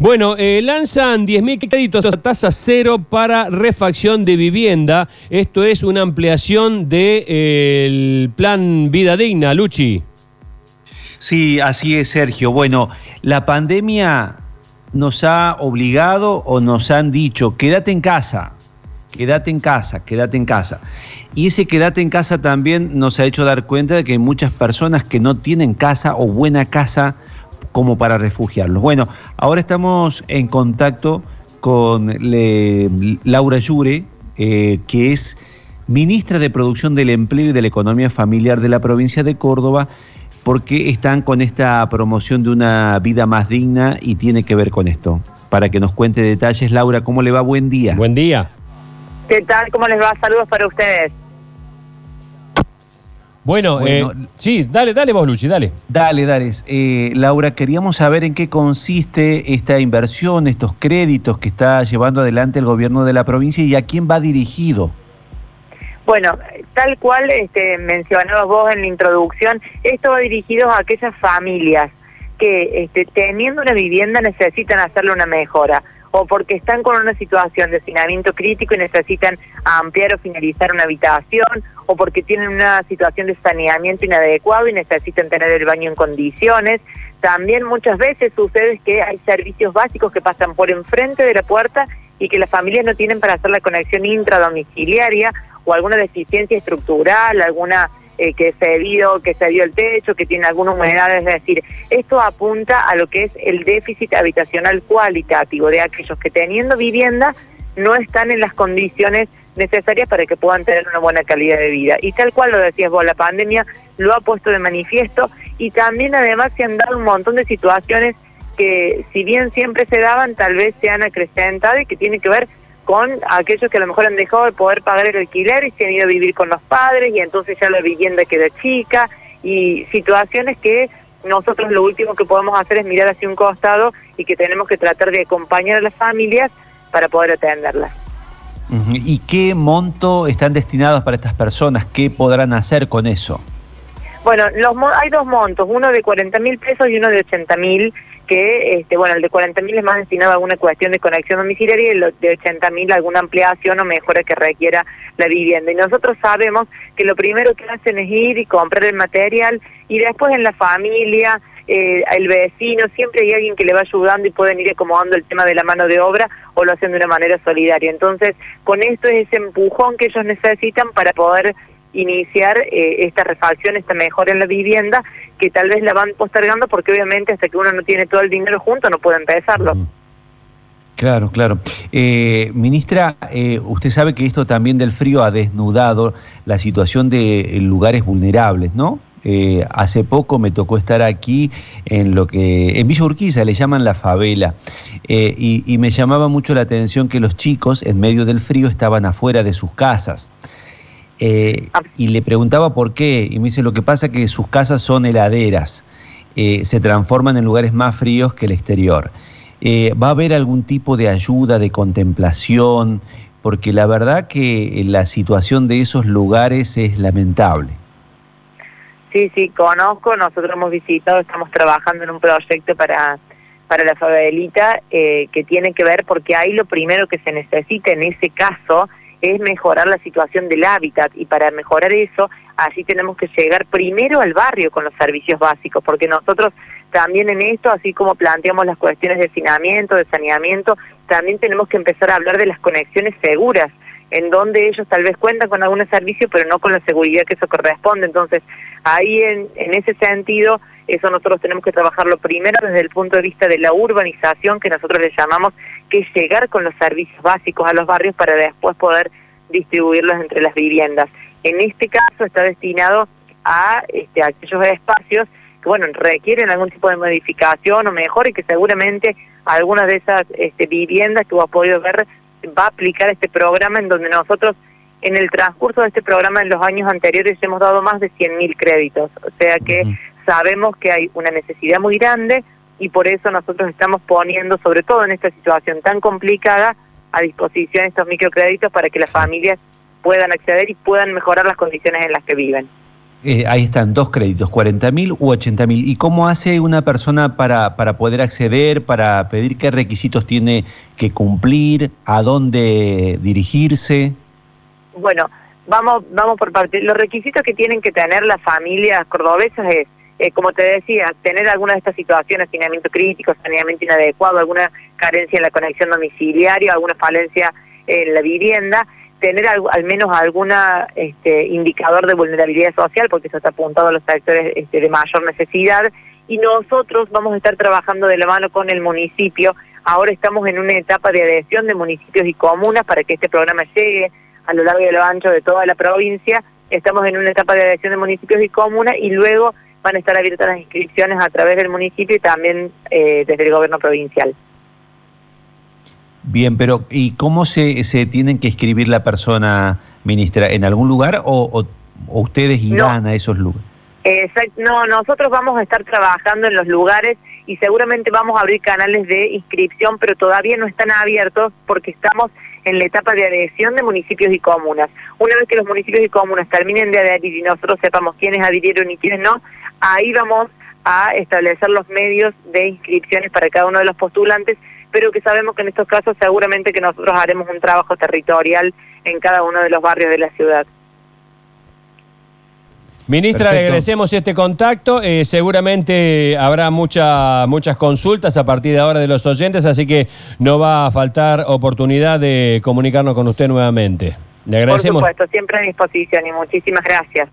Bueno, eh, lanzan 10.000 créditos a tasa cero para refacción de vivienda. Esto es una ampliación del plan Vida Digna, Luchi. Sí, así es, Sergio. Bueno, la pandemia nos ha obligado o nos han dicho, quédate en casa, quédate en casa, quédate en casa. Y ese quédate en casa también nos ha hecho dar cuenta de que hay muchas personas que no tienen casa o buena casa como para refugiarlos. Bueno, ahora estamos en contacto con Laura Yure, eh, que es ministra de Producción del Empleo y de la Economía Familiar de la provincia de Córdoba, porque están con esta promoción de una vida más digna y tiene que ver con esto. Para que nos cuente detalles, Laura, ¿cómo le va? Buen día. Buen día. ¿Qué tal? ¿Cómo les va? Saludos para ustedes. Bueno, eh, sí, dale, dale vos, Luchi, dale. Dale, dale. Eh, Laura, queríamos saber en qué consiste esta inversión, estos créditos que está llevando adelante el gobierno de la provincia y a quién va dirigido. Bueno, tal cual este, mencionabas vos en la introducción, esto va dirigido a aquellas familias que este, teniendo una vivienda necesitan hacerle una mejora o porque están con una situación de hacinamiento crítico y necesitan ampliar o finalizar una habitación, o porque tienen una situación de saneamiento inadecuado y necesitan tener el baño en condiciones. También muchas veces sucede que hay servicios básicos que pasan por enfrente de la puerta y que las familias no tienen para hacer la conexión intradomiciliaria o alguna deficiencia estructural, alguna eh, que se dio, que se dio el techo, que tiene alguna humedad, es decir, esto apunta a lo que es el déficit habitacional cualitativo de aquellos que teniendo vivienda no están en las condiciones necesarias para que puedan tener una buena calidad de vida. Y tal cual lo decías vos, la pandemia lo ha puesto de manifiesto y también además se han dado un montón de situaciones que si bien siempre se daban, tal vez se han acrecentado y que tienen que ver con aquellos que a lo mejor han dejado de poder pagar el alquiler y se han ido a vivir con los padres y entonces ya la vivienda queda chica y situaciones que nosotros lo último que podemos hacer es mirar hacia un costado y que tenemos que tratar de acompañar a las familias para poder atenderlas. ¿Y qué monto están destinados para estas personas? ¿Qué podrán hacer con eso? Bueno, los, hay dos montos, uno de 40 mil pesos y uno de 80 mil que, este, bueno, el de 40 mil es más destinado a alguna cuestión de conexión domiciliaria y el de 80 mil alguna ampliación o mejora que requiera la vivienda. Y nosotros sabemos que lo primero que hacen es ir y comprar el material y después en la familia, eh, el vecino, siempre hay alguien que le va ayudando y pueden ir acomodando el tema de la mano de obra o lo hacen de una manera solidaria. Entonces, con esto es ese empujón que ellos necesitan para poder iniciar eh, esta refacción, esta mejora en la vivienda, que tal vez la van postergando porque obviamente hasta que uno no tiene todo el dinero junto no puede empezarlo. Claro, claro. Eh, ministra, eh, usted sabe que esto también del frío ha desnudado la situación de lugares vulnerables, ¿no? hace poco me tocó estar aquí en lo que en Villa Urquiza le llaman la favela y, y me llamaba mucho la atención que los chicos en medio del frío estaban afuera de sus casas. Eh, y le preguntaba por qué, y me dice, lo que pasa es que sus casas son heladeras, eh, se transforman en lugares más fríos que el exterior. Eh, ¿Va a haber algún tipo de ayuda, de contemplación? Porque la verdad que la situación de esos lugares es lamentable. Sí, sí, conozco, nosotros hemos visitado, estamos trabajando en un proyecto para, para la favelita que tiene que ver porque ahí lo primero que se necesita en ese caso es mejorar la situación del hábitat y para mejorar eso, allí tenemos que llegar primero al barrio con los servicios básicos, porque nosotros también en esto, así como planteamos las cuestiones de hacinamiento, de saneamiento, también tenemos que empezar a hablar de las conexiones seguras, en donde ellos tal vez cuentan con algún servicio, pero no con la seguridad que eso corresponde. Entonces, ahí en, en ese sentido, eso nosotros tenemos que trabajarlo primero desde el punto de vista de la urbanización, que nosotros le llamamos, que es llegar con los servicios básicos a los barrios para después poder distribuirlos entre las viviendas. En este caso está destinado a este, aquellos espacios que bueno requieren algún tipo de modificación o mejor y que seguramente algunas de esas este, viviendas que vos has podido ver va a aplicar este programa en donde nosotros en el transcurso de este programa en los años anteriores hemos dado más de 100.000 créditos, o sea que sabemos que hay una necesidad muy grande y por eso nosotros estamos poniendo, sobre todo en esta situación tan complicada, a disposición estos microcréditos para que las familias puedan acceder y puedan mejorar las condiciones en las que viven. Eh, ahí están dos créditos, 40 mil u 80 mil. ¿Y cómo hace una persona para, para poder acceder, para pedir qué requisitos tiene que cumplir, a dónde dirigirse? Bueno, vamos, vamos por parte. Los requisitos que tienen que tener las familias cordobesas es, eh, como te decía, tener alguna de estas situaciones, saneamiento crítico, saneamiento inadecuado, alguna carencia en la conexión domiciliaria, alguna falencia en la vivienda tener al, menos algún este, indicador de vulnerabilidad social, porque eso está apuntado a los sectores este, de mayor necesidad, y nosotros vamos a estar trabajando de la mano con el municipio. Ahora estamos en una etapa de adhesión de municipios y comunas para que este programa llegue a lo largo y a lo ancho de toda la provincia. Estamos en una etapa de adhesión de municipios y comunas y luego van a estar abiertas las inscripciones a través del municipio y también eh, desde el gobierno provincial. Bien, pero ¿y cómo se, se tienen que escribir la persona, ministra? ¿En algún lugar o, ustedes irán a esos lugares? Exacto, no, nosotros vamos a estar trabajando en los lugares y seguramente vamos a abrir canales de inscripción, pero todavía no están abiertos porque estamos en la etapa de adhesión de municipios y comunas. Una vez que los municipios y comunas terminen de adherir y nosotros sepamos quiénes adhirieron y quiénes no, ahí vamos a establecer los medios de inscripciones para cada uno de los postulantes pero que sabemos que en estos casos seguramente que nosotros haremos un trabajo territorial en cada uno de los barrios de la ciudad. Ministra, le agradecemos este contacto. Eh, seguramente habrá mucha, muchas consultas a partir de ahora de los oyentes, así que no va a faltar oportunidad de comunicarnos con usted nuevamente. Le agradecemos. Por supuesto, siempre a disposición y muchísimas gracias.